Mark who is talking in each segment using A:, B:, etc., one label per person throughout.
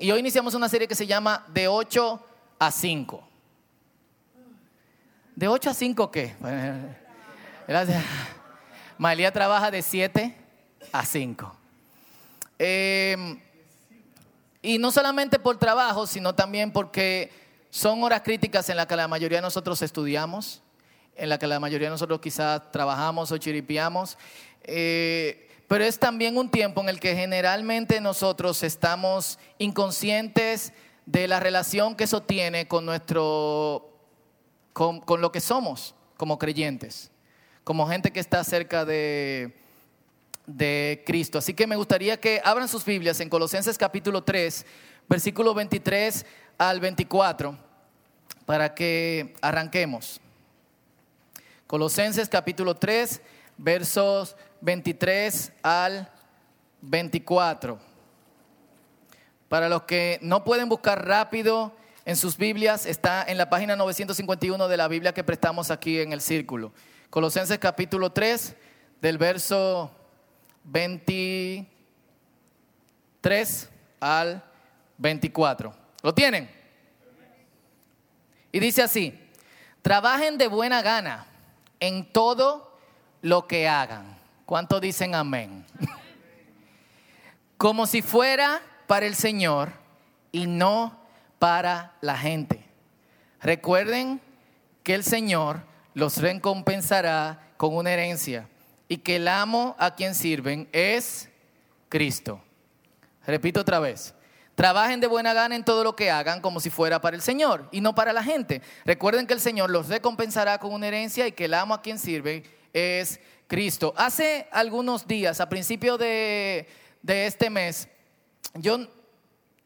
A: Y hoy iniciamos una serie que se llama De 8 a 5. ¿De 8 a 5 qué? María trabaja de 7 a 5. Em, y no solamente por trabajo, sino también porque son horas críticas en las que la mayoría de nosotros estudiamos, en las que la mayoría de nosotros quizás trabajamos o chiripiamos. Eh, pero es también un tiempo en el que generalmente nosotros estamos inconscientes de la relación que eso tiene con nuestro, con, lo que somos como creyentes, como gente que está cerca de, de Cristo. Así que me gustaría que abran sus Biblias en Colosenses capítulo 3, versículo 23 al 24, para que arranquemos. Colosenses capítulo 3, versos 23 al 24. Para los que no pueden buscar rápido en sus Biblias, está en la página 951 de la Biblia que prestamos aquí en el círculo. Colosenses capítulo 3, del verso 23 al 24. ¿Lo tienen? Y dice así, trabajen de buena gana en todo lo que hagan ¿Cuánto dicen amén? Como si fuera para el Señor y no para la gente. Recuerden que el Señor los recompensará con una herencia y que el amo a quien sirven es Cristo. Repito otra vez. Trabajen de buena gana en todo lo que hagan como si fuera para el Señor y no para la gente. Recuerden que el Señor los recompensará con una herencia y que el amo a quien sirven es Cristo. Hace algunos días, a principio de, este mes, yo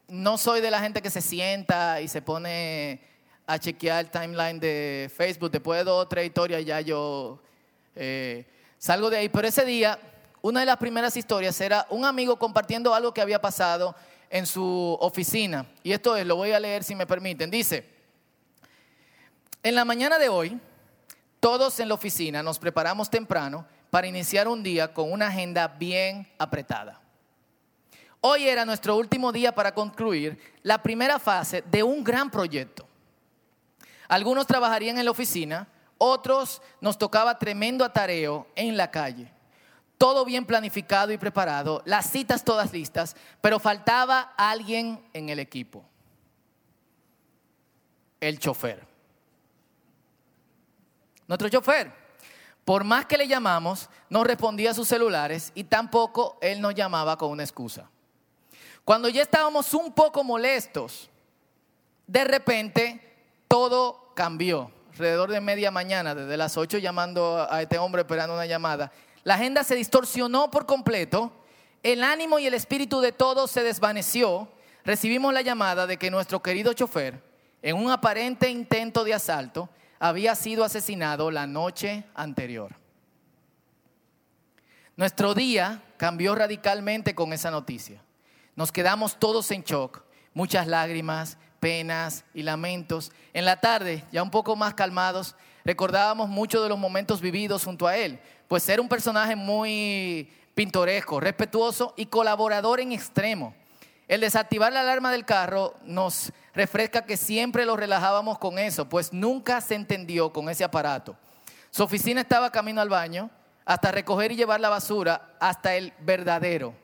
A: no soy de la gente que se sienta y se pone a chequear el timeline de Facebook. Después de dos o tres historias ya yo eh, salgo de ahí. Pero ese día, una de las primeras historias era un amigo compartiendo algo que había pasado en su oficina. Y esto es, lo voy a leer si me permiten. Dice, en la mañana de hoy, todos en la oficina nos preparamos temprano para iniciar un día con una agenda bien apretada. Hoy era nuestro último día para concluir la primera fase de un gran proyecto. Algunos trabajarían en la oficina, otros nos tocaba tremendo atareo en la calle. Todo bien planificado y preparado, las citas todas listas, pero faltaba alguien en el equipo. El chofer. Nuestro chofer, por más que le llamamos, no respondía a sus celulares y tampoco él nos llamaba con una excusa. Cuando ya estábamos un poco molestos, de repente todo cambió. Alrededor de media mañana, desde las 8 llamando a este hombre esperando una llamada, la agenda se distorsionó por completo, el ánimo y el espíritu de todos se desvaneció. Recibimos la llamada de que nuestro querido chofer, en un aparente intento de asalto, había sido asesinado la noche anterior. Nuestro día cambió radicalmente con esa noticia. Nos quedamos todos en shock, muchas lágrimas, penas y lamentos. En la tarde, ya un poco más calmados, recordábamos muchos de los momentos vividos junto a él, pues era un personaje muy pintoresco, respetuoso y colaborador en extremo. El desactivar la alarma del carro nos refresca que siempre lo relajábamos con eso, pues nunca se entendió con ese aparato. Su oficina estaba camino al baño, hasta recoger y llevar la basura, hasta el verdadero.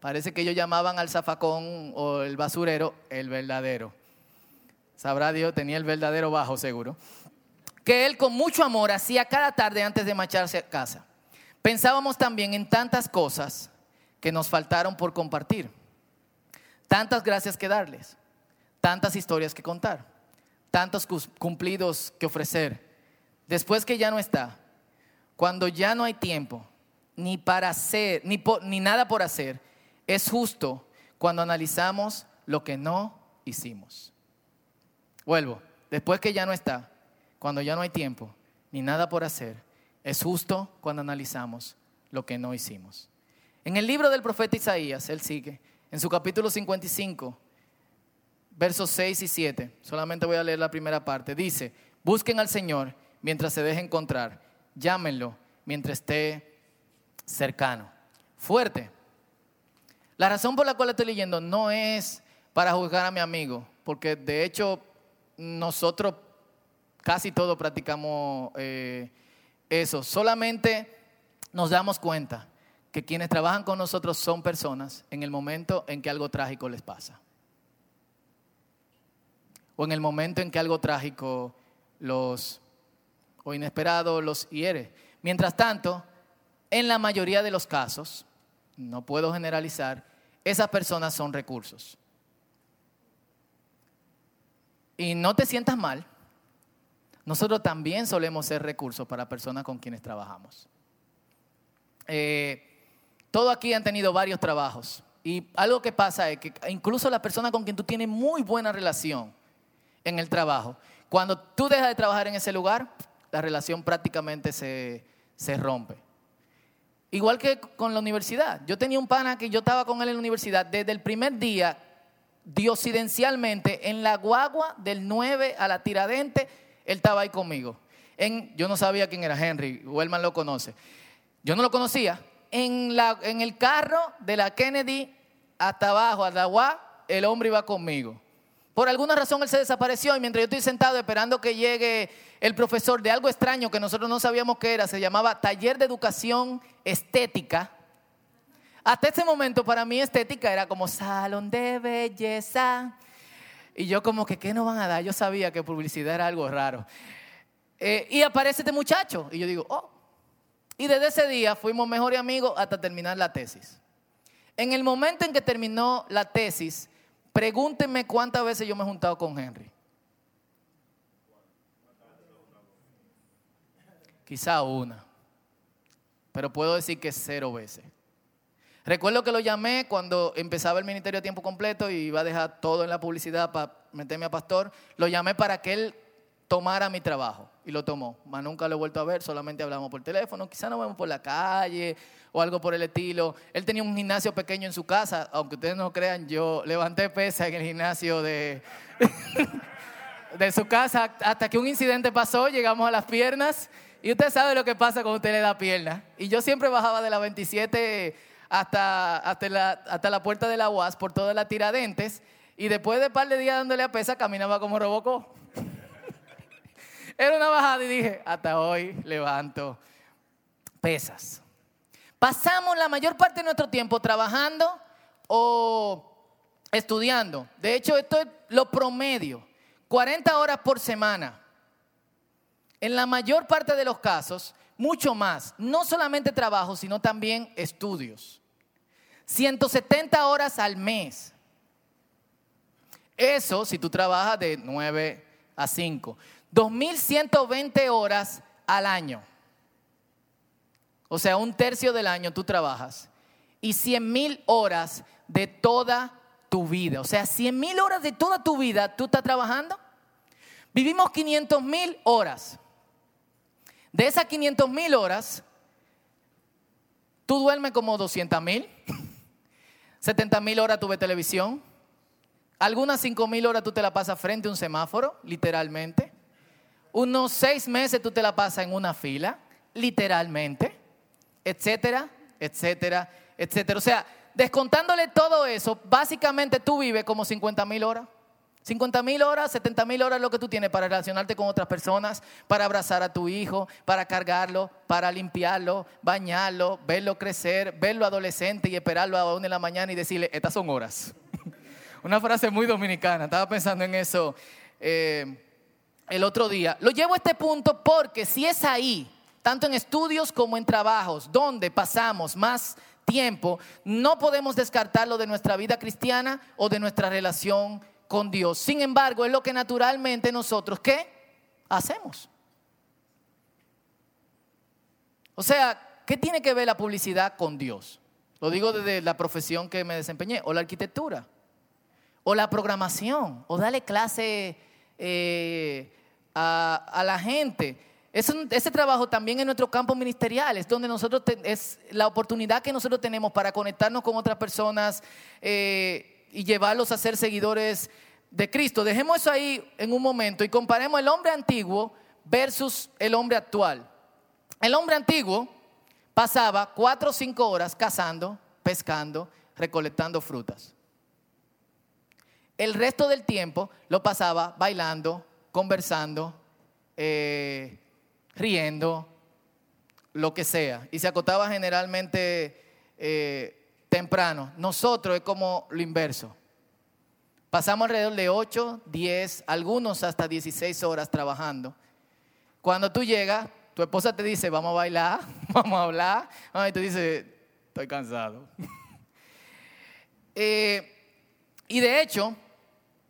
A: Parece que ellos llamaban al zafacón o el basurero el verdadero. Sabrá Dios, tenía el verdadero bajo seguro. Que él con mucho amor hacía cada tarde antes de marcharse a casa. Pensábamos también en tantas cosas que nos faltaron por compartir tantas gracias que darles, tantas historias que contar, tantos cumplidos que ofrecer. Después que ya no está, cuando ya no hay tiempo, ni para hacer, ni, ni nada por hacer, es justo cuando analizamos lo que no hicimos. Vuelvo, después que ya no está, cuando ya no hay tiempo, ni nada por hacer, es justo cuando analizamos lo que no hicimos. En el libro del profeta Isaías, él sigue, en su capítulo 55, versos 6 y 7, solamente voy a leer la primera parte, dice, busquen al Señor mientras se deje encontrar, llámenlo mientras esté cercano. Fuerte. La razón por la cual estoy leyendo no es para juzgar a mi amigo, porque de hecho nosotros casi todos practicamos eh, eso. Solamente nos damos cuenta que quienes trabajan con nosotros son personas en el momento en que algo trágico les pasa. O en el momento en que algo trágico los o inesperado los hiere. Mientras tanto, en la mayoría de los casos, no puedo generalizar, esas personas son recursos. Y no te sientas mal, nosotros también solemos ser recursos para personas con quienes trabajamos. Eh, todos aquí han tenido varios trabajos y algo que pasa es que incluso la persona con quien tú tienes muy buena relación en el trabajo, cuando tú dejas de trabajar en ese lugar, la relación prácticamente se, se rompe. Igual que con la universidad. Yo tenía un pana que yo estaba con él en la universidad desde el primer día, diosidencialmente, en la guagua del 9 a la tiradente, él estaba ahí conmigo. En, yo no sabía quién era Henry, Wellman lo conoce. Yo no lo conocía. En, la, en el carro de la Kennedy hasta abajo, a la UA, el hombre iba conmigo. Por alguna razón él se desapareció y mientras yo estoy sentado esperando que llegue el profesor de algo extraño que nosotros no sabíamos qué era, se llamaba Taller de Educación Estética. Hasta ese momento para mí estética era como salón de belleza. Y yo como que, ¿qué nos van a dar? Yo sabía que publicidad era algo raro. Eh, y aparece este muchacho y yo digo, oh. Y desde ese día fuimos mejores amigos hasta terminar la tesis. En el momento en que terminó la tesis, Pregúntenme cuántas veces yo me he juntado con Henry. Quizá una. Pero puedo decir que cero veces. Recuerdo que lo llamé cuando empezaba el ministerio a tiempo completo y iba a dejar todo en la publicidad para meterme a pastor. Lo llamé para que él tomara mi trabajo y lo tomó. Más nunca lo he vuelto a ver, solamente hablamos por teléfono. Quizá nos vemos por la calle o algo por el estilo. Él tenía un gimnasio pequeño en su casa, aunque ustedes no crean, yo levanté pesa en el gimnasio de, de su casa hasta que un incidente pasó, llegamos a las piernas y usted sabe lo que pasa cuando usted le da pierna. Y yo siempre bajaba de la 27 hasta, hasta, la, hasta la puerta de la UAS por toda la tiradentes y después de un par de días dándole a pesa caminaba como robocó. Era una bajada y dije, hasta hoy levanto pesas. Pasamos la mayor parte de nuestro tiempo trabajando o estudiando. De hecho, esto es lo promedio. 40 horas por semana. En la mayor parte de los casos, mucho más. No solamente trabajo, sino también estudios. 170 horas al mes. Eso si tú trabajas de 9 a 5. 2.120 horas al año. O sea, un tercio del año tú trabajas. Y 100 mil horas de toda tu vida. O sea, 100 mil horas de toda tu vida tú estás trabajando. Vivimos 500 mil horas. De esas 500 mil horas, tú duermes como 200 mil. 70 mil horas tuve televisión. Algunas 5 mil horas tú te la pasas frente a un semáforo, literalmente. Unos 6 meses tú te la pasas en una fila, literalmente etcétera, etcétera, etcétera. O sea, descontándole todo eso, básicamente tú vives como 50 mil horas. 50 mil horas, 70 mil horas lo que tú tienes para relacionarte con otras personas, para abrazar a tu hijo, para cargarlo, para limpiarlo, bañarlo, verlo crecer, verlo adolescente y esperarlo a una de la mañana y decirle, estas son horas. Una frase muy dominicana, estaba pensando en eso eh, el otro día. Lo llevo a este punto porque si es ahí tanto en estudios como en trabajos, donde pasamos más tiempo, no podemos descartarlo de nuestra vida cristiana o de nuestra relación con Dios. Sin embargo, es lo que naturalmente nosotros, ¿qué? Hacemos. O sea, ¿qué tiene que ver la publicidad con Dios? Lo digo desde la profesión que me desempeñé, o la arquitectura, o la programación, o darle clase eh, a, a la gente ese, trabajo también en nuestro campo ministerial es donde nosotros es la oportunidad que nosotros tenemos para conectarnos con otras personas eh, y llevarlos a ser seguidores de Cristo. Dejemos eso ahí en un momento y comparemos el hombre antiguo versus el hombre actual. El hombre antiguo pasaba cuatro o cinco horas cazando, pescando, recolectando frutas. El resto del tiempo lo pasaba bailando, conversando, eh, riendo, lo que sea. Y se acotaba generalmente eh, temprano. Nosotros es como lo inverso. Pasamos alrededor de 8, 10, algunos hasta 16 horas trabajando. Cuando tú llegas, tu esposa te dice, vamos a bailar, vamos a hablar. Y tú dices, estoy cansado. Eh, y de hecho,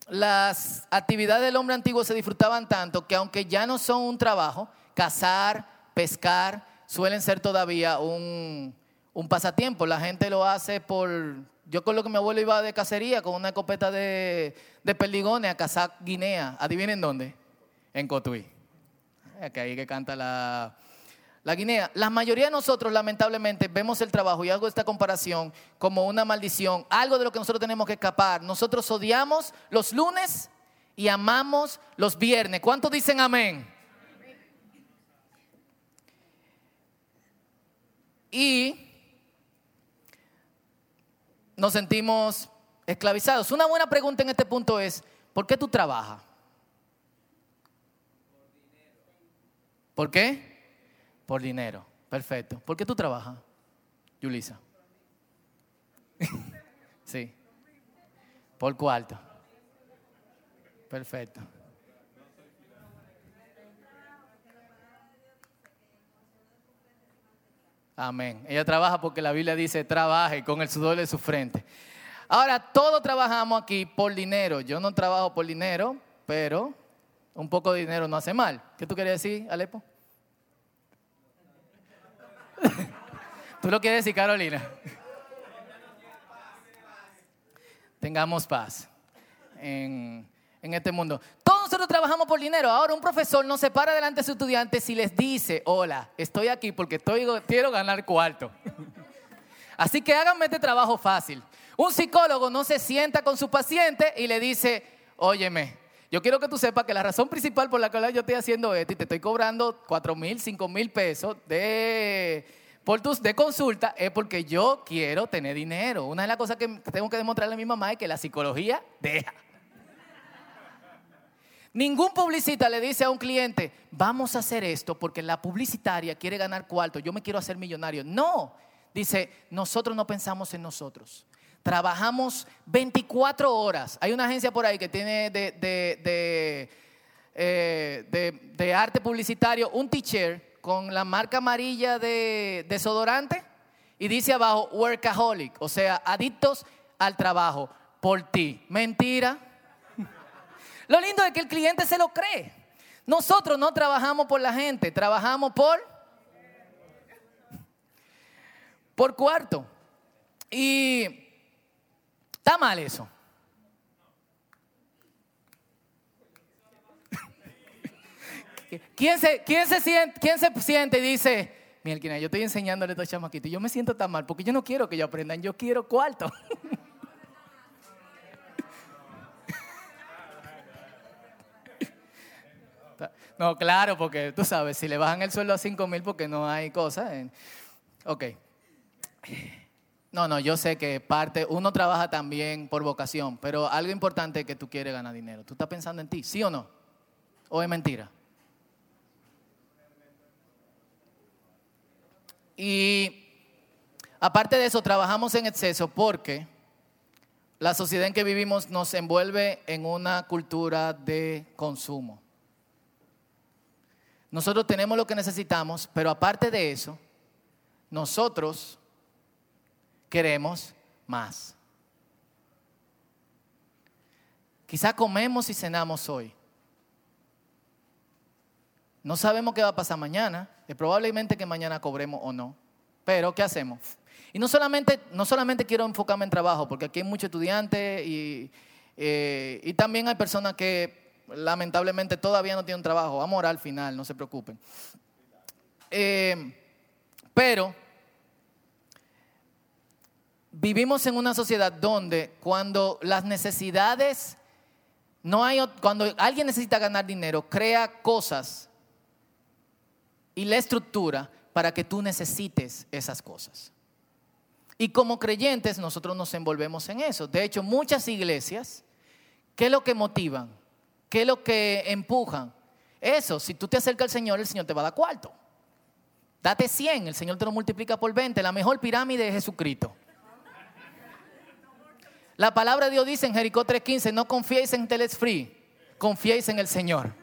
A: las actividades del hombre antiguo se disfrutaban tanto que aunque ya no son un trabajo, cazar, pescar, suelen ser todavía un, un pasatiempo. La gente lo hace por... Yo con lo que mi abuelo iba de cacería con una escopeta de, de perdigones a cazar guinea. ¿Adivinen dónde? En Cotuí. Que ahí que canta la, la guinea. La mayoría de nosotros, lamentablemente, vemos el trabajo y hago esta comparación como una maldición, algo de lo que nosotros tenemos que escapar. Nosotros odiamos los lunes y amamos los viernes. ¿Cuántos dicen amén? Y nos sentimos esclavizados. Una buena pregunta en este punto es, ¿por qué tú trabajas? ¿Por qué? Por dinero. Perfecto. ¿Por qué tú trabajas, Yulisa? sí. Por cuarto. Perfecto. Amén. Ella trabaja porque la Biblia dice, trabaje con el sudor de su frente. Ahora, todos trabajamos aquí por dinero. Yo no trabajo por dinero, pero un poco de dinero no hace mal. ¿Qué tú querías decir, Alepo? ¿Tú lo quieres decir, Carolina? Tengamos paz en, en este mundo. Nosotros trabajamos por dinero. Ahora un profesor no se para delante de sus estudiantes y les dice, hola, estoy aquí porque estoy, quiero ganar cuarto. Así que háganme este trabajo fácil. Un psicólogo no se sienta con su paciente y le dice, óyeme, yo quiero que tú sepas que la razón principal por la cual yo estoy haciendo esto y te estoy cobrando 4 mil, 5 mil pesos de, por tus, de consulta es porque yo quiero tener dinero. Una de las cosas que tengo que demostrarle a mi mamá es que la psicología deja. Ningún publicista le dice a un cliente, vamos a hacer esto porque la publicitaria quiere ganar cuarto, yo me quiero hacer millonario. No, dice, nosotros no pensamos en nosotros. Trabajamos 24 horas. Hay una agencia por ahí que tiene de, eh, de, arte publicitario un teacher con la marca amarilla de desodorante y dice abajo workaholic, o sea, adictos al trabajo por ti. Mentira. Lo lindo es que el cliente se lo cree. Nosotros no trabajamos por la gente, trabajamos por por cuarto. Y está mal eso. ¿Quién se, quién se, siente, quién se siente y dice, mira, yo estoy enseñándole a estos chamaquitos yo me siento tan mal porque yo no quiero que ellos aprendan, yo quiero cuarto. No, claro, porque tú sabes, si le bajan el sueldo a 5 mil porque no hay cosas. Ok. No, no, yo sé que parte, uno trabaja también por vocación, pero algo importante es que tú quieres ganar dinero. ¿Tú estás pensando en ti, sí o no? ¿O es mentira? Y aparte de eso, trabajamos en exceso porque la sociedad en que vivimos nos envuelve en una cultura de consumo. Nosotros tenemos lo que necesitamos, pero aparte de eso, nosotros queremos más. Quizá comemos y cenamos hoy. No sabemos qué va a pasar mañana. Es probablemente que mañana cobremos o no. Pero, ¿qué hacemos? Y no solamente, no solamente quiero enfocarme en trabajo, porque aquí hay muchos estudiantes y, eh, y también hay personas que lamentablemente todavía no tiene un trabajo. Vamos a orar al final, no se preocupen. Eh, pero vivimos en una sociedad donde cuando las necesidades no hay cuando alguien necesita ganar dinero, crea cosas y la estructura para que tú necesites esas cosas. Y como creyentes nosotros nos envolvemos en eso. De hecho, muchas iglesias ¿Qué es lo que motivan? ¿Qué es lo que empujan? Eso, si tú te acercas al Señor, el Señor te va a dar cuarto. Date 100, el Señor te lo multiplica por 20. La mejor pirámide es Jesucristo. La palabra de Dios dice en Jericó 3:15, no confiéis en Teles Free, confiéis en el Señor.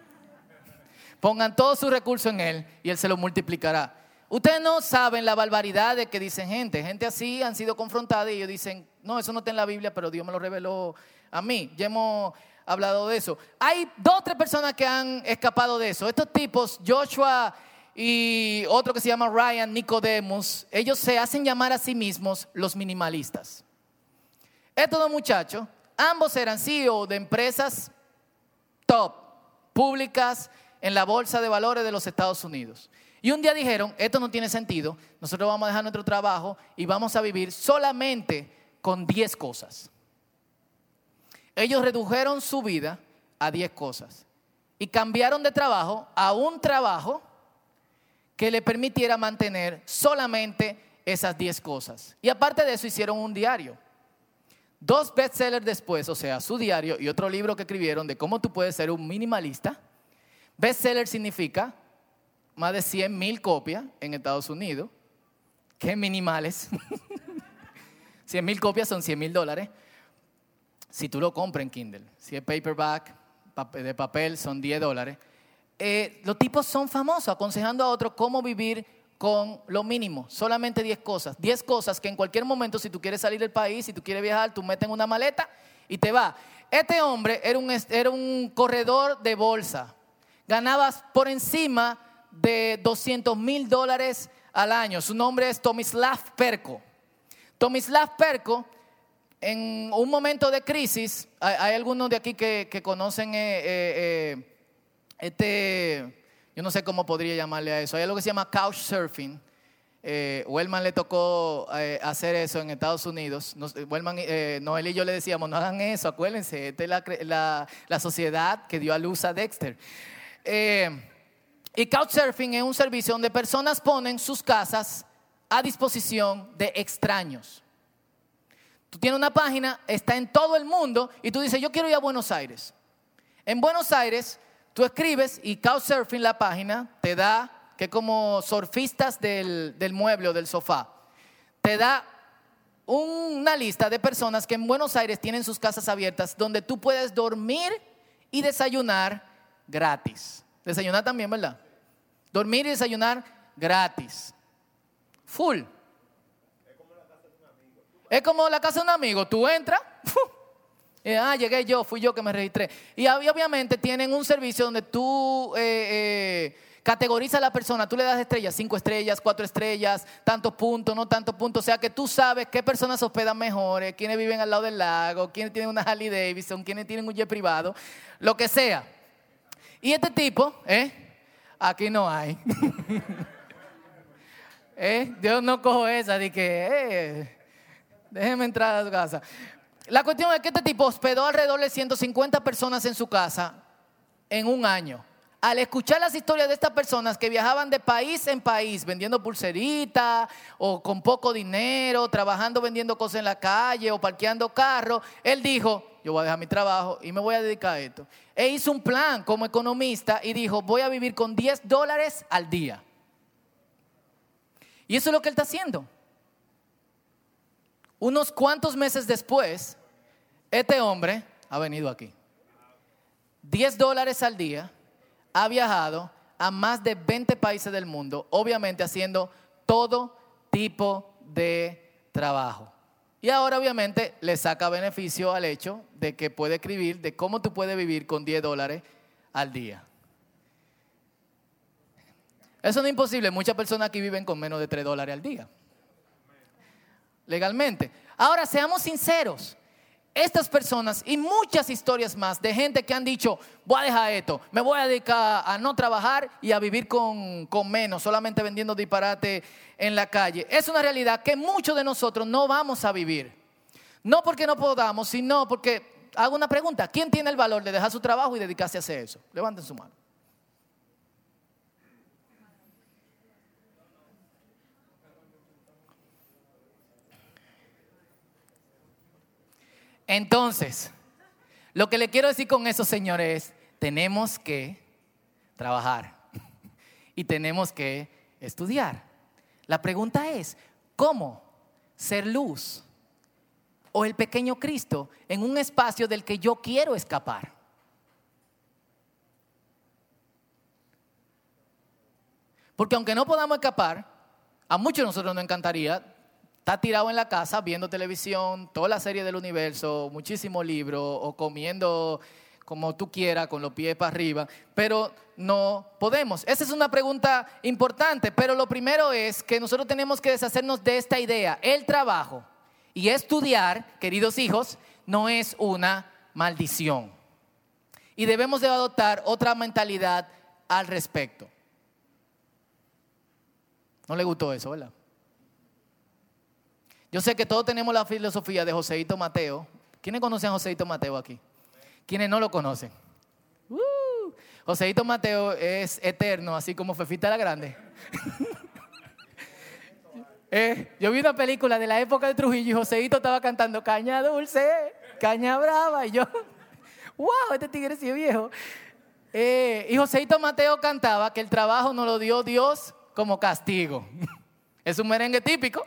A: Pongan todos sus recursos en Él y Él se lo multiplicará. Ustedes no saben la barbaridad de que dicen gente. Gente así han sido confrontadas y ellos dicen, no, eso no está en la Biblia, pero Dios me lo reveló a mí. Ya hemos hablado de eso. Hay dos o tres personas que han escapado de eso. Estos tipos, Joshua y otro que se llama Ryan Nicodemus, ellos se hacen llamar a sí mismos los minimalistas. Estos dos muchachos, ambos eran CEO de empresas top, públicas en la bolsa de valores de los Estados Unidos. Y un día dijeron, esto no tiene sentido, nosotros vamos a dejar nuestro trabajo y vamos a vivir solamente con 10 cosas. Ellos redujeron su vida a 10 cosas y cambiaron de trabajo a un trabajo que le permitiera mantener solamente esas 10 cosas. Y aparte de eso hicieron un diario. Dos bestsellers después, o sea, su diario y otro libro que escribieron de cómo tú puedes ser un minimalista. Bestseller significa más de 100 mil copias en Estados Unidos. Qué minimales. 100 mil copias son 100 mil dólares. Si tú lo compras en Kindle, si es paperback de papel son 10 dólares. Eh, los tipos son famosos aconsejando a otros cómo vivir con lo mínimo, solamente 10 cosas. 10 cosas que en cualquier momento, si tú quieres salir del país, si tú quieres viajar, tú metes en una maleta y te va. Este hombre era un, era un corredor de bolsa. Ganabas por encima de 200 mil dólares al año. Su nombre es Tomislav Perko. Tomislav Perko, en un momento de crisis, hay, algunos de aquí que, conocen eh, eh, eh, este yo no sé cómo podría llamarle a eso. Hay algo que se llama couchsurfing. Eh, Wellman le tocó hacer eso en Estados Unidos. Eh, Wellman, Noel y yo le decíamos, no hagan eso, acuérdense, esta es la, la, sociedad que dio a luz a Dexter. y Couchsurfing es un servicio donde personas ponen sus casas a disposición de extraños. Tú tienes una página, está en todo el mundo y tú dices, yo quiero ir a Buenos Aires. En Buenos Aires Tú escribes y Couchsurfing, la página, te da, que como surfistas del, mueble o del sofá, te da una lista de personas que en Buenos Aires tienen sus casas abiertas donde tú puedes dormir y desayunar gratis. Desayunar también, ¿verdad? Dormir y desayunar gratis. Full. Es como la casa de un amigo. Tú entras, ah, llegué yo, fui yo que me registré. Y obviamente tienen un servicio donde tú eh, eh, categorizas a la persona, tú le das estrellas, cinco estrellas, cuatro estrellas, tantos puntos, no tantos puntos. O sea que tú sabes qué personas se hospedan mejores, quiénes viven al lado del lago, quiénes tienen una Harley Davidson, quiénes tienen un jet privado, lo que sea. Y este tipo, ¿eh? Aquí no hay. ¿Eh? Dios no cojo esa de que, eh, déjeme entrar a su casa. La cuestión es que este tipo hospedó alrededor de 150 personas en su casa en un año. Al escuchar las historias de estas personas que viajaban de país en país vendiendo pulseritas o con poco dinero, trabajando vendiendo cosas en la calle o parqueando carros, él dijo, yo voy a dejar mi trabajo y me voy a dedicar a esto. E hizo un plan como economista y dijo, voy a vivir con 10 dólares al día. Y eso es lo que él está haciendo. Unos cuantos meses después, este hombre ha venido aquí. 10 dólares al día, ha viajado a más de 20 países del mundo, obviamente haciendo todo tipo de trabajo. Y ahora obviamente le saca beneficio al hecho de que puede escribir de cómo tú puedes vivir con 10 dólares al día. Eso no es imposible. Muchas personas aquí viven con menos de 3 dólares al día. Legalmente. Ahora, seamos sinceros estas personas y muchas historias más de gente que han dicho, voy a dejar esto, me voy a dedicar a no trabajar y a vivir con, menos, solamente vendiendo disparate en la calle. Es una realidad que muchos de nosotros no vamos a vivir. No porque no podamos, sino porque, hago una pregunta, ¿quién tiene el valor de dejar su trabajo y dedicarse a hacer eso? Levanten su mano. Entonces, Lo que le quiero decir con eso, señores, es, tenemos que trabajar y tenemos que estudiar. La pregunta es, ¿cómo ser luz o el pequeño Cristo en un espacio del que yo quiero escapar? Porque aunque no podamos escapar, a muchos de nosotros nos encantaría estar tirado en la casa viendo televisión, toda la serie del universo, muchísimos libros o comiendo como tú quieras, con los pies para arriba, pero no podemos. Esa es una pregunta importante, pero lo primero es que nosotros tenemos que deshacernos de esta idea. El trabajo y estudiar, queridos hijos, no es una maldición. Y debemos de adoptar otra mentalidad al respecto. No le gustó eso, ¿verdad? Yo sé que todos tenemos la filosofía de Joseito Mateo. ¿Quiénes conocen a Joseito Mateo aquí? ¿Quiénes no lo conocen? Uh, Joseito Mateo es eterno, así como Fefita la Grande. Eh, yo vi una película de la época de Trujillo y Joseito estaba cantando caña dulce, caña brava, y yo, wow, este tigre sí es viejo. Eh, y Joseito Mateo cantaba que el trabajo nos lo dio Dios como castigo. Es un merengue típico.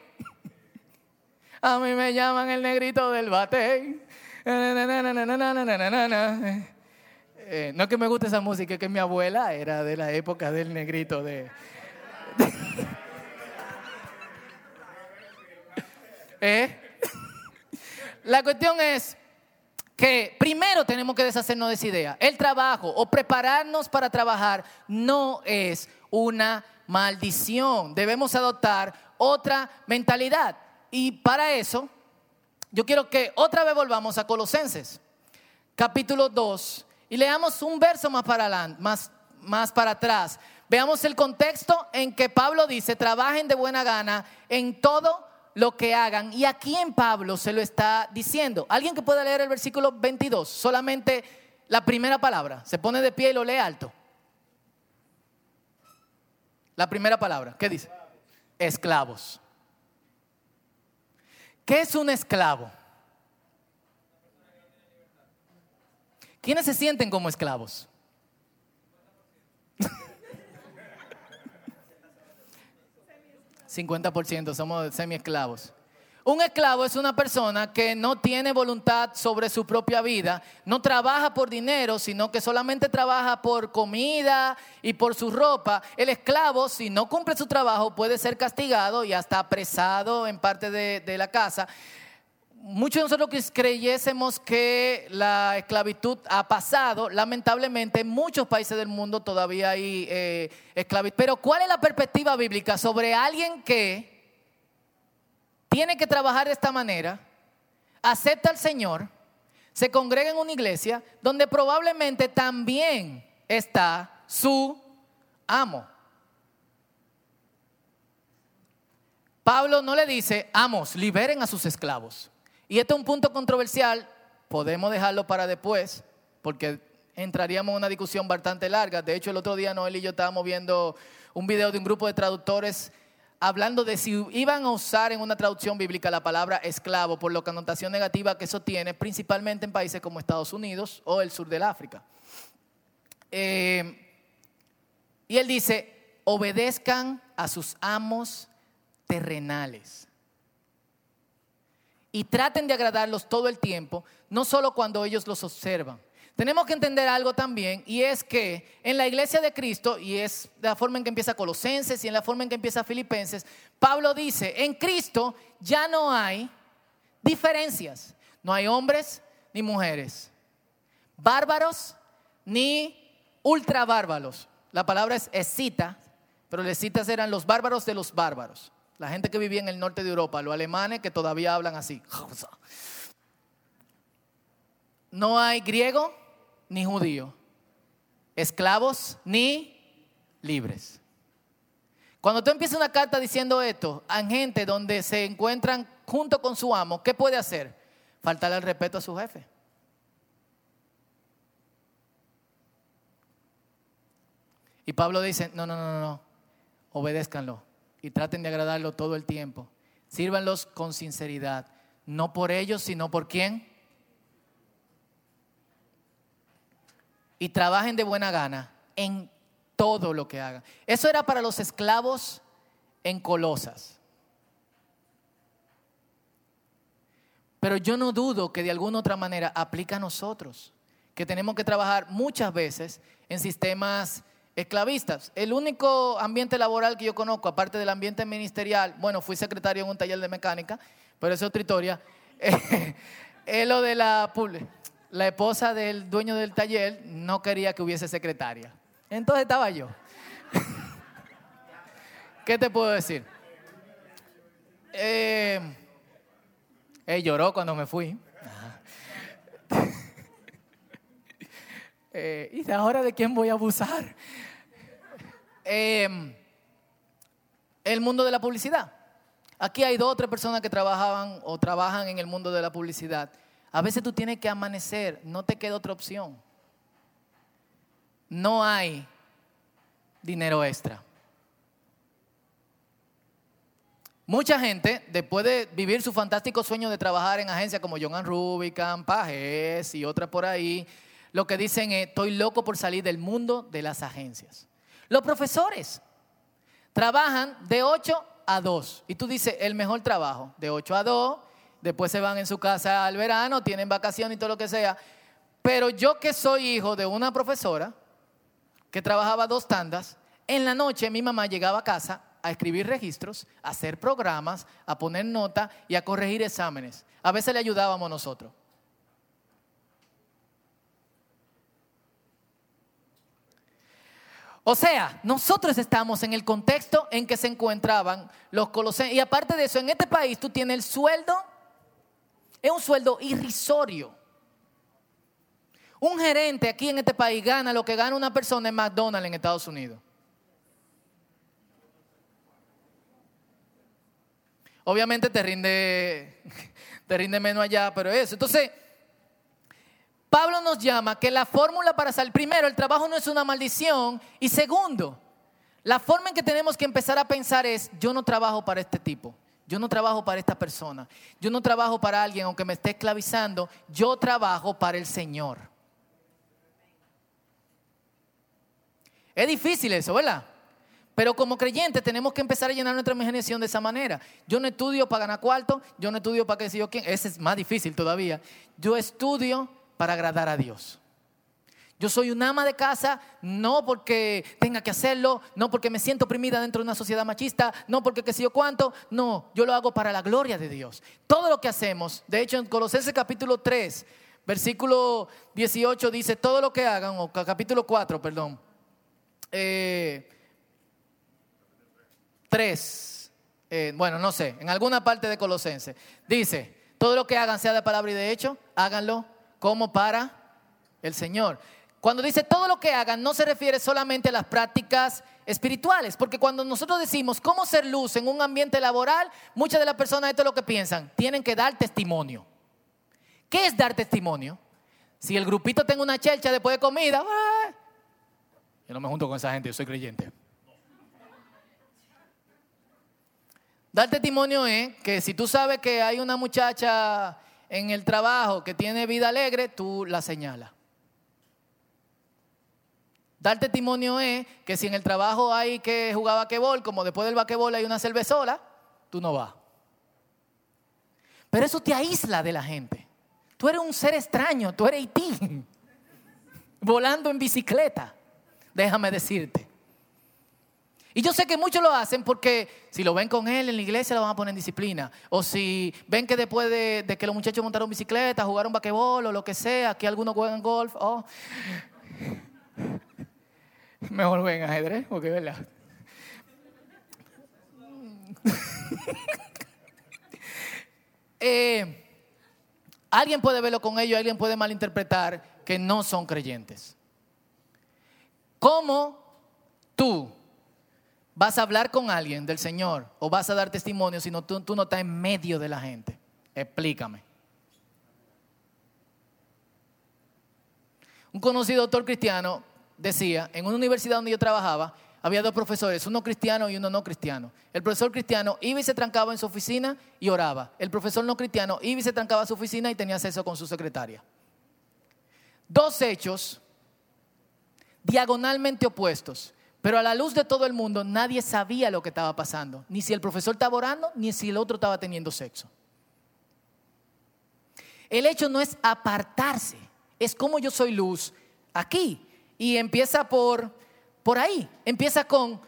A: A mí me llaman el negrito del bate. Eh, no es que me guste esa música, es que mi abuela era de la época del negrito de... ¿Eh? La cuestión es que primero tenemos que deshacernos de esa idea. El trabajo o prepararnos para trabajar no es una maldición. Debemos adoptar otra mentalidad. Y para eso yo quiero que otra vez volvamos a Colosenses, capítulo 2, y leamos un verso más para, más, más para atrás. Veamos el contexto en que Pablo dice, trabajen de buena gana en todo lo que hagan. Y aquí en Pablo se lo está diciendo. ¿Alguien que pueda leer el versículo 22? Solamente la primera palabra. Se pone de pie y lo lee alto. La primera palabra. ¿Qué dice? Esclavos. ¿Qué es un esclavo? ¿Quiénes se sienten como esclavos? ¿50% somos semi-esclavos. Un esclavo es una persona que no tiene voluntad sobre su propia vida, no trabaja por dinero, sino que solamente trabaja por comida y por su ropa. El esclavo, si no cumple su trabajo, puede ser castigado y hasta apresado en parte de, la casa. Muchos de nosotros creyésemos que la esclavitud ha pasado, lamentablemente en muchos países del mundo todavía hay eh, esclavitud. Pero ¿cuál es la perspectiva bíblica sobre alguien que tiene que trabajar de esta manera, acepta al Señor, se congrega en una iglesia donde probablemente también está su amo. Pablo no le dice, amos, liberen a sus esclavos. Y este es un punto controversial, podemos dejarlo para después, porque entraríamos en una discusión bastante larga. De hecho, el otro día Noel y yo estábamos viendo un video de un grupo de traductores hablando de si iban a usar en una traducción bíblica la palabra esclavo por la connotación negativa que eso tiene, principalmente en países como Estados Unidos o el sur del África. Eh, y él dice, obedezcan a sus amos terrenales. Y traten de agradarlos todo el tiempo, no solo cuando ellos los observan. Tenemos que entender algo también y es que en la iglesia de Cristo, y es de la forma en que empieza Colosenses y en la forma en que empieza Filipenses, Pablo dice, en Cristo ya no hay diferencias, no hay hombres ni mujeres, bárbaros ni ultra bárbaros. La palabra es escita, pero los escitas eran los bárbaros de los bárbaros, la gente que vivía en el norte de Europa, los alemanes que todavía hablan así. No hay griego, ni judío, esclavos ni libres. Cuando tú empiezas una carta diciendo esto a gente donde se encuentran junto con su amo, ¿qué puede hacer? Faltarle el respeto a su jefe. Y Pablo dice, no, no, no, no, obedézcanlo y traten de agradarlo todo el tiempo. Sírvanlos con sinceridad, no por ellos, sino por quién? Y trabajen de buena gana en todo lo que hagan. Eso era para los esclavos en Colosas. Pero yo no dudo que de alguna otra manera aplica a nosotros, que tenemos que trabajar muchas veces en sistemas esclavistas. El único ambiente laboral que yo conozco, aparte del ambiente ministerial, bueno, fui secretario en un taller de mecánica, pero es otra historia, es lo de la... La esposa del dueño del taller no quería que hubiese secretaria. Entonces estaba yo. ¿Qué te puedo decir? Eh, él lloró cuando me fui. Eh, ¿Y ahora de quién voy a abusar? Eh, el mundo de la publicidad. Aquí hay dos o tres personas que trabajaban o trabajan en el mundo de la publicidad. A veces tú tienes que amanecer, no te queda otra opción. No hay dinero extra. Mucha gente, después de vivir su fantástico sueño de trabajar en agencias como John Rubicam, Pajes y otras por ahí, lo que dicen es, estoy loco por salir del mundo de las agencias. Los profesores trabajan de 8 a 2. Y tú dices, el mejor trabajo, de 8 a 2, después se van en su casa al verano, tienen vacaciones y todo lo que sea. Pero yo que soy hijo de una profesora que trabajaba dos tandas, en la noche mi mamá llegaba a casa a escribir registros, a hacer programas, a poner nota y a corregir exámenes. A veces le ayudábamos nosotros. O sea, nosotros estamos en el contexto en que se encontraban los colosenses. Y aparte de eso, en este país tú tienes el sueldo, es un sueldo irrisorio. Un gerente aquí en este país gana lo que gana una persona en McDonald's en Estados Unidos. Obviamente te rinde, te rinde menos allá, pero eso. Entonces, Pablo nos llama que la fórmula para salir, primero, el trabajo no es una maldición. Y segundo, la forma en que tenemos que empezar a pensar es, yo no trabajo para este tipo. Yo no trabajo para esta persona. Yo no trabajo para alguien aunque me esté esclavizando. Yo trabajo para el Señor. Es difícil eso, ¿verdad? Pero como creyentes tenemos que empezar a llenar nuestra imaginación de esa manera. Yo no estudio para ganar cuarto, yo no estudio para que si yo quién, ese es más difícil todavía. Yo estudio para agradar a Dios. Yo soy un ama de casa no porque tenga que hacerlo, no porque me siento oprimida dentro de una sociedad machista, no porque qué sé yo cuánto, no, yo lo hago para la gloria de Dios. Todo lo que hacemos, de hecho en Colosenses capítulo 3, versículo 18 dice, todo lo que hagan, o capítulo 4, perdón, eh, 3, eh, bueno, no sé, en alguna parte de Colosense, dice, todo lo que hagan, sea de palabra y de hecho, háganlo como para el Señor. Cuando dice todo lo que hagan, no se refiere solamente a las prácticas espirituales, porque cuando nosotros decimos cómo ser luz en un ambiente laboral, muchas de las personas esto es lo que piensan, tienen que dar testimonio. ¿Qué es dar testimonio? Si el grupito tenga una chelcha después de comida, ¡ah! yo no me junto con esa gente, yo soy creyente. Dar testimonio es que si tú sabes que hay una muchacha en el trabajo que tiene vida alegre, tú la señalas. Dar testimonio es que si en el trabajo hay que jugar vaquebol, como después del vaquebol hay una cervezola, tú no vas. Pero eso te aísla de la gente. Tú eres un ser extraño, tú eres Haití, volando en bicicleta, déjame decirte. Y yo sé que muchos lo hacen porque si lo ven con él en la iglesia lo van a poner en disciplina. O si ven que después de, que los muchachos montaron bicicleta, jugaron basquetbol o lo que sea, que algunos juegan golf, oh, mejor jueguen ajedrez, porque es verdad. Eh, alguien puede verlo con ellos, alguien puede malinterpretar que no son creyentes. ¿Cómo tú vas a hablar con alguien del Señor o vas a dar testimonio si no, tú, tú no estás en medio de la gente? Explícame. Un conocido doctor cristiano decía, en una universidad donde yo trabajaba, había dos profesores, uno cristiano y uno no cristiano. El profesor cristiano iba y se trancaba en su oficina y oraba. El profesor no cristiano iba y se trancaba en su oficina y tenía acceso con su secretaria. Dos hechos diagonalmente opuestos. Pero a la luz de todo el mundo nadie sabía lo que estaba pasando, ni si el profesor estaba orando, ni si el otro estaba teniendo sexo. El hecho no es apartarse, es como yo soy luz aquí. Y empieza por, por ahí, empieza con,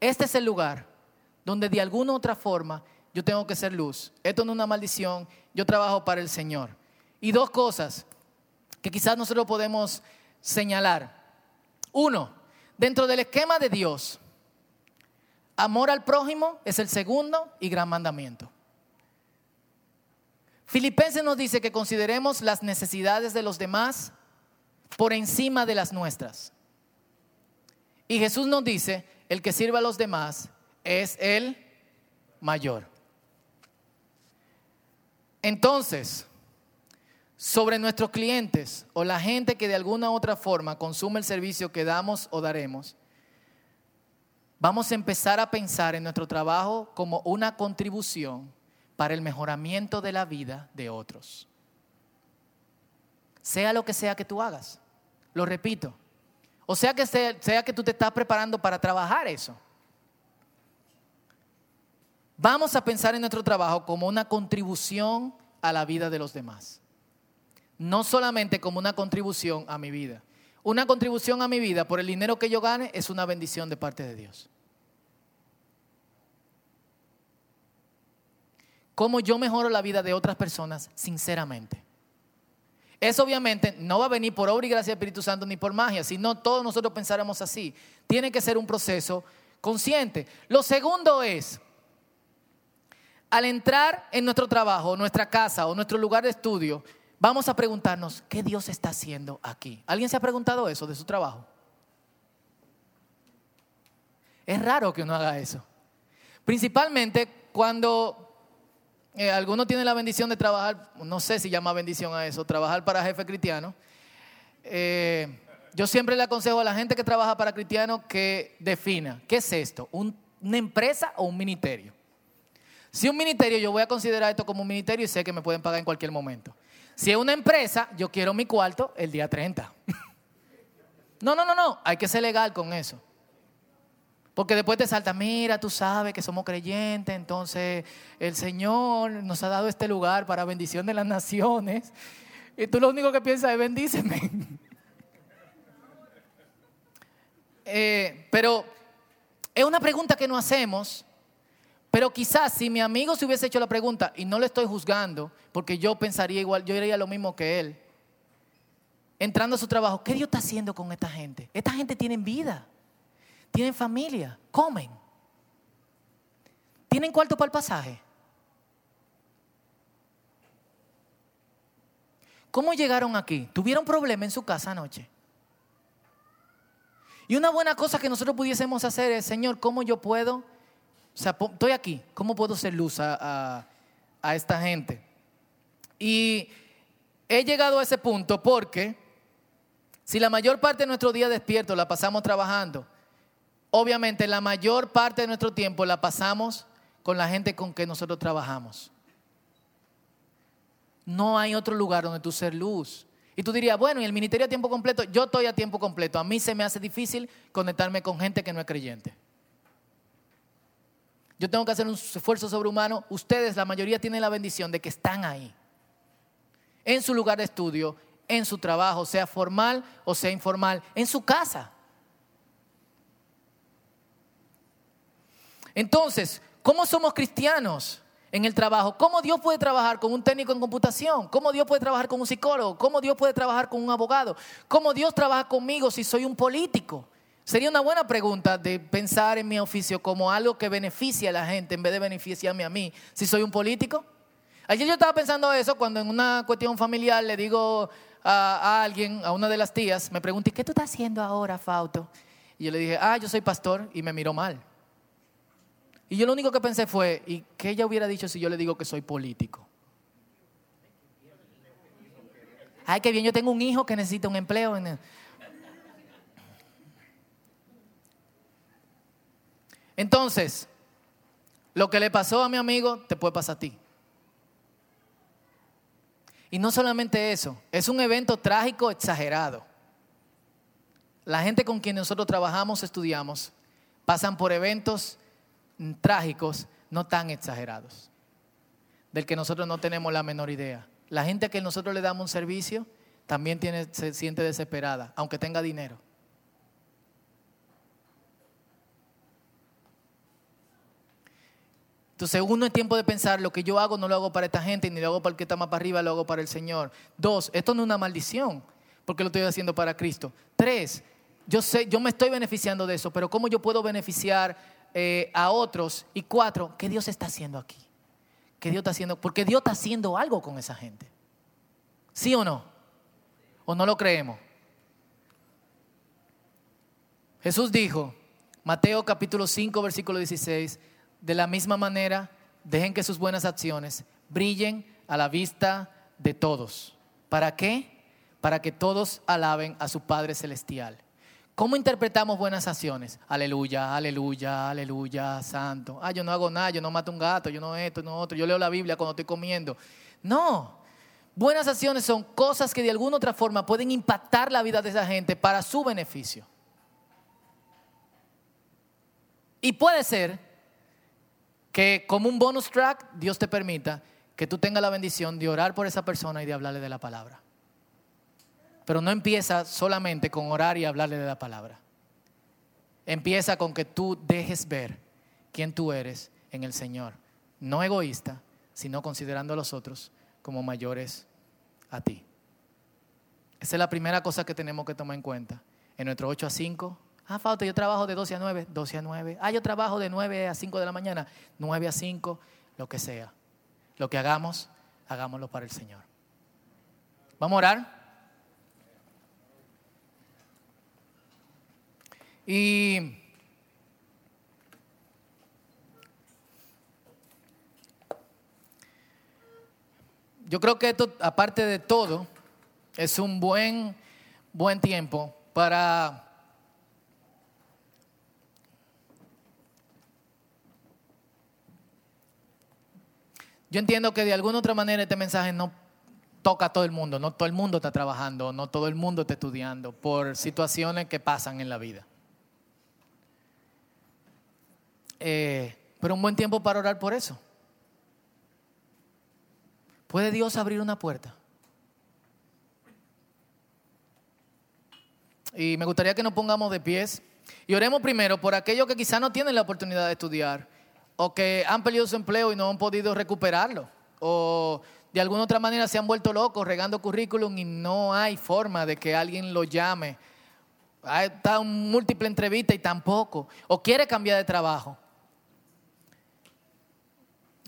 A: este es el lugar donde de alguna u otra forma yo tengo que ser luz. Esto no es una maldición, yo trabajo para el Señor. Y dos cosas que quizás nosotros podemos señalar. Uno, dentro del esquema de Dios, amor al prójimo es el segundo y gran mandamiento. Filipenses nos dice que consideremos las necesidades de los demás por encima de las nuestras. Y Jesús nos dice, el que sirva a los demás es el mayor. Entonces, sobre nuestros clientes o la gente que de alguna u otra forma consume el servicio que damos o daremos, vamos a empezar a pensar en nuestro trabajo como una contribución para el mejoramiento de la vida de otros. Sea lo que sea que tú hagas, lo repito, o sea que sea, que tú te estás preparando para trabajar eso. Vamos a pensar en nuestro trabajo como una contribución a la vida de los demás. No solamente como una contribución a mi vida. Una contribución a mi vida por el dinero que yo gane es una bendición de parte de Dios. Cómo yo mejoro la vida de otras personas sinceramente. Eso obviamente no va a venir por obra y gracia del Espíritu Santo ni por magia, sino todos nosotros pensaremos así. Tiene que ser un proceso consciente. Lo segundo es, al entrar en nuestro trabajo, nuestra casa o nuestro lugar de estudio, vamos a preguntarnos, ¿qué Dios está haciendo aquí? ¿Alguien se ha preguntado eso de su trabajo? Es raro que uno haga eso. Principalmente cuando eh, alguno tiene la bendición de trabajar, no sé si llama bendición a eso, trabajar para jefe cristiano. Eh, yo siempre le aconsejo a la gente que trabaja para cristiano que defina, ¿qué es esto? ¿Una empresa o un ministerio? Si un ministerio, yo voy a considerar esto como un ministerio y sé que me pueden pagar en cualquier momento. Si es una empresa, yo quiero mi cuarto el día 30. no, no, no, no, hay que ser legal con eso. Porque después te salta, mira, tú sabes que somos creyentes, entonces el Señor nos ha dado este lugar para bendición de las naciones. Y tú lo único que piensas es bendíceme. Eh, pero es una pregunta que no hacemos pero quizás si mi amigo se hubiese hecho la pregunta y no le estoy juzgando, porque yo pensaría igual, yo diría lo mismo que él, entrando a su trabajo, ¿qué Dios está haciendo con esta gente? Esta gente tiene vida, tienen familia, comen, tienen cuarto para el pasaje. ¿Cómo llegaron aquí? ¿Tuvieron problema en su casa anoche? Y una buena cosa que nosotros pudiésemos hacer es, Señor, ¿cómo yo puedo o sea, estoy aquí, ¿cómo puedo ser luz a, esta gente? Y he llegado a ese punto porque si la mayor parte de nuestro día despierto la pasamos trabajando, obviamente la mayor parte de nuestro tiempo la pasamos con la gente con que nosotros trabajamos. No hay otro lugar donde tú ser luz. Y tú dirías, bueno, ¿y el ministerio a tiempo completo? Yo estoy a tiempo completo. A mí se me hace difícil conectarme con gente que no es creyente. Yo tengo que hacer un esfuerzo sobrehumano. Ustedes, la mayoría, tienen la bendición de que están ahí. En su lugar de estudio, en su trabajo, sea formal o sea informal, en su casa. Entonces, ¿cómo somos cristianos en el trabajo? ¿Cómo Dios puede trabajar con un técnico en computación? ¿Cómo Dios puede trabajar con un psicólogo? ¿Cómo Dios puede trabajar con un abogado? ¿Cómo Dios trabaja conmigo si soy un político? Sería una buena pregunta de pensar en mi oficio como algo que beneficia a la gente en vez de beneficiarme a mí. Si soy un político. Ayer yo estaba pensando eso cuando en una cuestión familiar le digo a, alguien, a una de las tías, me pregunté, ¿qué tú estás haciendo ahora, Fauto? Y yo le dije, ah, yo soy pastor y me miró mal. Y yo lo único que pensé fue, ¿y qué ella hubiera dicho si yo le digo que soy político? Ay, qué bien, yo tengo un hijo que necesita un empleo. En Entonces, lo que le pasó a mi amigo te puede pasar a ti. Y no solamente eso, es un evento trágico exagerado. la gente con quien nosotros trabajamos, estudiamos, pasan por eventos trágicos no tan exagerados, del que nosotros no tenemos la menor idea. La gente a que nosotros le damos un servicio también tiene, se siente desesperada, aunque tenga dinero. Entonces, uno es tiempo de pensar, lo que yo hago no lo hago para esta gente, ni lo hago para el que está más para arriba, lo hago para el Señor. Dos, esto no es una maldición, porque lo estoy haciendo para Cristo. Tres, yo sé, yo me estoy beneficiando de eso, pero ¿cómo yo puedo beneficiar eh, a otros? Y cuatro, ¿qué Dios está haciendo aquí? ¿Qué Dios está haciendo? Porque Dios está haciendo algo con esa gente. ¿Sí o no? ¿O no lo creemos? Jesús dijo, Mateo capítulo 5, versículo 16, de la misma manera, dejen que sus buenas acciones brillen a la vista de todos. ¿Para qué? Para que todos alaben a su Padre Celestial. ¿Cómo interpretamos buenas acciones? Aleluya, aleluya, aleluya, santo. Ah, yo no hago nada, yo no mato un gato, yo no esto, no otro, yo leo la Biblia cuando estoy comiendo. No, buenas acciones son cosas que de alguna otra forma pueden impactar la vida de esa gente para su beneficio. Y puede ser que como un bonus track Dios te permita que tú tengas la bendición de orar por esa persona y de hablarle de la palabra. Pero no empieza solamente con orar y hablarle de la palabra. Empieza con que tú dejes ver quién tú eres en el Señor. No egoísta, sino considerando a los otros como mayores a ti. Esa es la primera cosa que tenemos que tomar en cuenta. En nuestro 8 a 5 Ah, falta, yo trabajo de 12 a 9, 12 a 9. Ah, yo trabajo de 9 a 5 de la mañana, 9 a 5, lo que sea. Lo que hagamos, hagámoslo para el Señor. Vamos a orar. Y yo creo que esto, aparte de todo, es un buen, buen tiempo para Yo entiendo que de alguna otra manera este mensaje no toca a todo el mundo, no todo el mundo está trabajando, no todo el mundo está estudiando por situaciones que pasan en la vida. Eh, pero un buen tiempo para orar por eso. ¿Puede Dios abrir una puerta? Y me gustaría que nos pongamos de pies y oremos primero por aquellos que quizá no tienen la oportunidad de estudiar o que han perdido su empleo y no han podido recuperarlo, o de alguna otra manera se han vuelto locos regando currículum y no hay forma de que alguien lo llame. Está en múltiple entrevista y tampoco, o quiere cambiar de trabajo.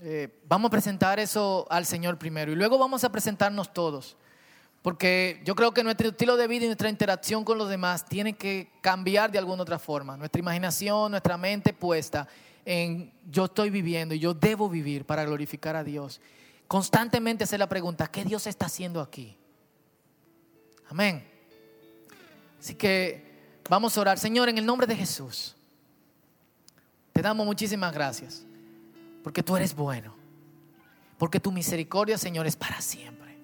A: Eh, vamos a presentar eso al Señor primero y luego vamos a presentarnos todos. Porque yo creo que nuestro estilo de vida y nuestra interacción con los demás tiene que cambiar de alguna otra forma. Nuestra imaginación, nuestra mente puesta en yo estoy viviendo y yo debo vivir para glorificar a Dios. Constantemente hacer la pregunta, ¿qué Dios está haciendo aquí? Amén. Así que vamos a orar. Señor, en el nombre de Jesús, te damos muchísimas gracias, porque tú eres bueno, porque tu misericordia, Señor, es para siempre.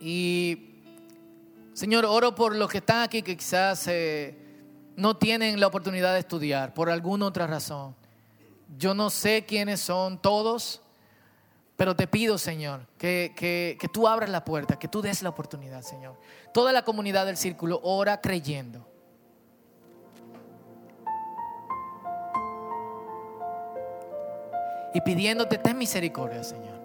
A: Y, Señor, oro por los que están aquí que quizás... Eh, no tienen la oportunidad de estudiar por alguna otra razón. Yo no sé quiénes son todos, pero te pido, Señor, que, que, tú abras la puerta, que tú des la oportunidad, Señor. Toda la comunidad del círculo ora creyendo. Y pidiéndote, ten misericordia, Señor.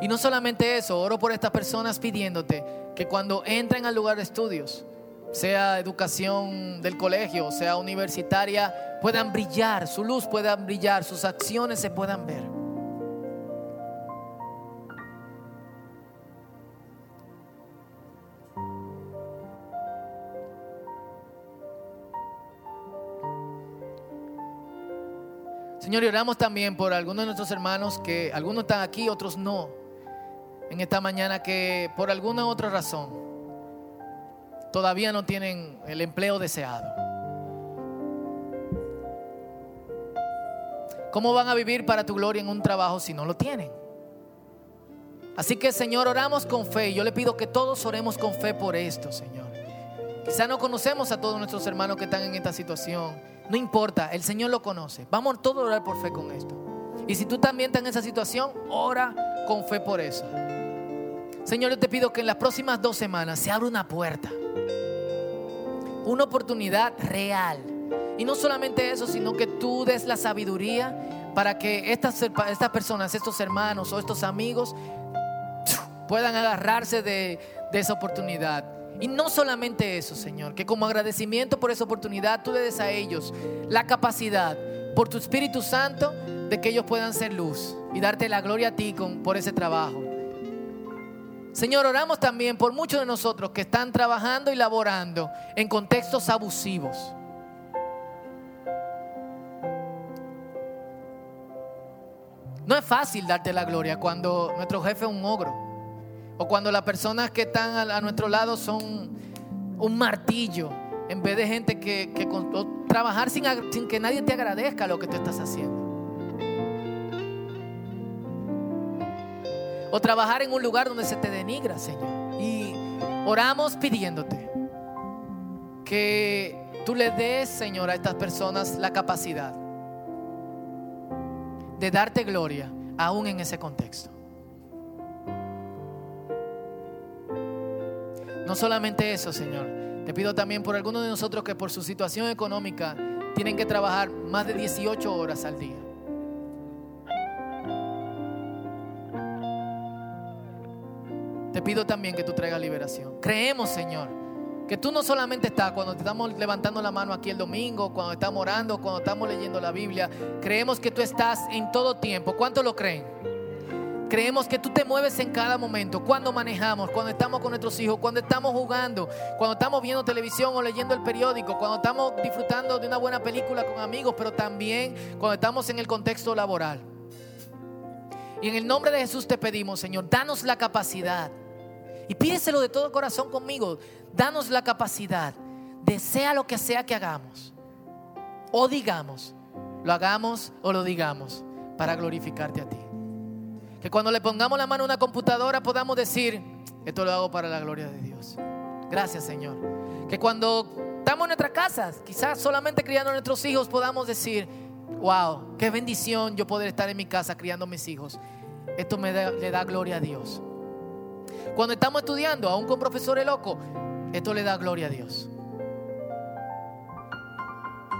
A: Y no solamente eso, oro por estas personas pidiéndote que cuando entren al lugar de estudios, sea educación del colegio, sea universitaria, puedan brillar, su luz pueda brillar, sus acciones se puedan ver. Señor, y oramos también por algunos de nuestros hermanos que algunos están aquí, otros no, en esta mañana que por alguna otra razón todavía no tienen el empleo deseado. ¿Cómo van a vivir para tu gloria en un trabajo si no lo tienen? Así que Señor, oramos con fe. Y yo le pido que todos oremos con fe por esto, Señor. Quizá no conocemos a todos nuestros hermanos que están en esta situación. No importa, el Señor lo conoce. Vamos todos a orar por fe con esto. Y si tú también estás en esa situación, ora con fe por eso. Señor, yo te pido que en las próximas dos semanas se abra una puerta. Una oportunidad real. Y no solamente eso, sino que tú des la sabiduría para que estas, estas personas, estos hermanos o estos amigos puedan agarrarse de, de esa oportunidad. Y no solamente eso, Señor, que como agradecimiento por esa oportunidad tú le des a ellos la capacidad por tu Espíritu Santo de que ellos puedan ser luz y darte la gloria a ti por ese trabajo. Señor, oramos también por muchos de nosotros que están trabajando y laborando en contextos abusivos. No es fácil darte la gloria cuando nuestro jefe es un ogro o cuando las personas que están a, nuestro lado son un martillo en vez de gente que, que trabajar sin, sin que nadie te agradezca lo que tú estás haciendo. O trabajar en un lugar donde se te denigra, Señor. Y oramos pidiéndote que tú le des, Señor, a estas personas la capacidad de darte gloria aún en ese contexto. No solamente eso, Señor. Te pido también por algunos de nosotros que por su situación económica tienen que trabajar más de 18 horas al día. Te pido también que tú traigas liberación. Creemos, Señor, que tú no solamente estás cuando te estamos levantando la mano aquí el domingo, cuando estamos orando, cuando estamos leyendo la Biblia. Creemos que tú estás en todo tiempo. ¿Cuánto lo creen? Creemos que tú te mueves en cada momento, cuando manejamos, cuando estamos con nuestros hijos, cuando estamos jugando, cuando estamos viendo televisión o leyendo el periódico, cuando estamos disfrutando de una buena película con amigos, pero también cuando estamos en el contexto laboral. Y en el nombre de Jesús te pedimos, Señor, danos la capacidad y pídeselo de todo corazón conmigo. Danos la capacidad de sea lo que sea que hagamos o digamos, lo hagamos o lo digamos para glorificarte a ti. Que cuando le pongamos la mano a una computadora podamos decir, esto lo hago para la gloria de Dios. Gracias Señor. Que cuando estamos en nuestras casas, quizás solamente criando a nuestros hijos, podamos decir, wow, qué bendición yo poder estar en mi casa criando a mis hijos. Esto me le da gloria a Dios. Cuando estamos estudiando, aún con profesores locos, esto le da gloria a Dios.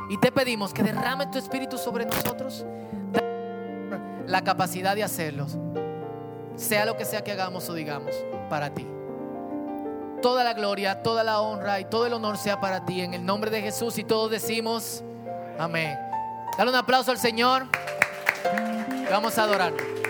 A: Y te pedimos que derrame tu espíritu sobre nosotros, la capacidad de hacerlos, sea lo que sea que hagamos o digamos, para ti. Toda la gloria, toda la honra y todo el honor sea para ti en el nombre de Jesús y todos decimos amén. Dale un aplauso al Señor. Vamos a adorarlo.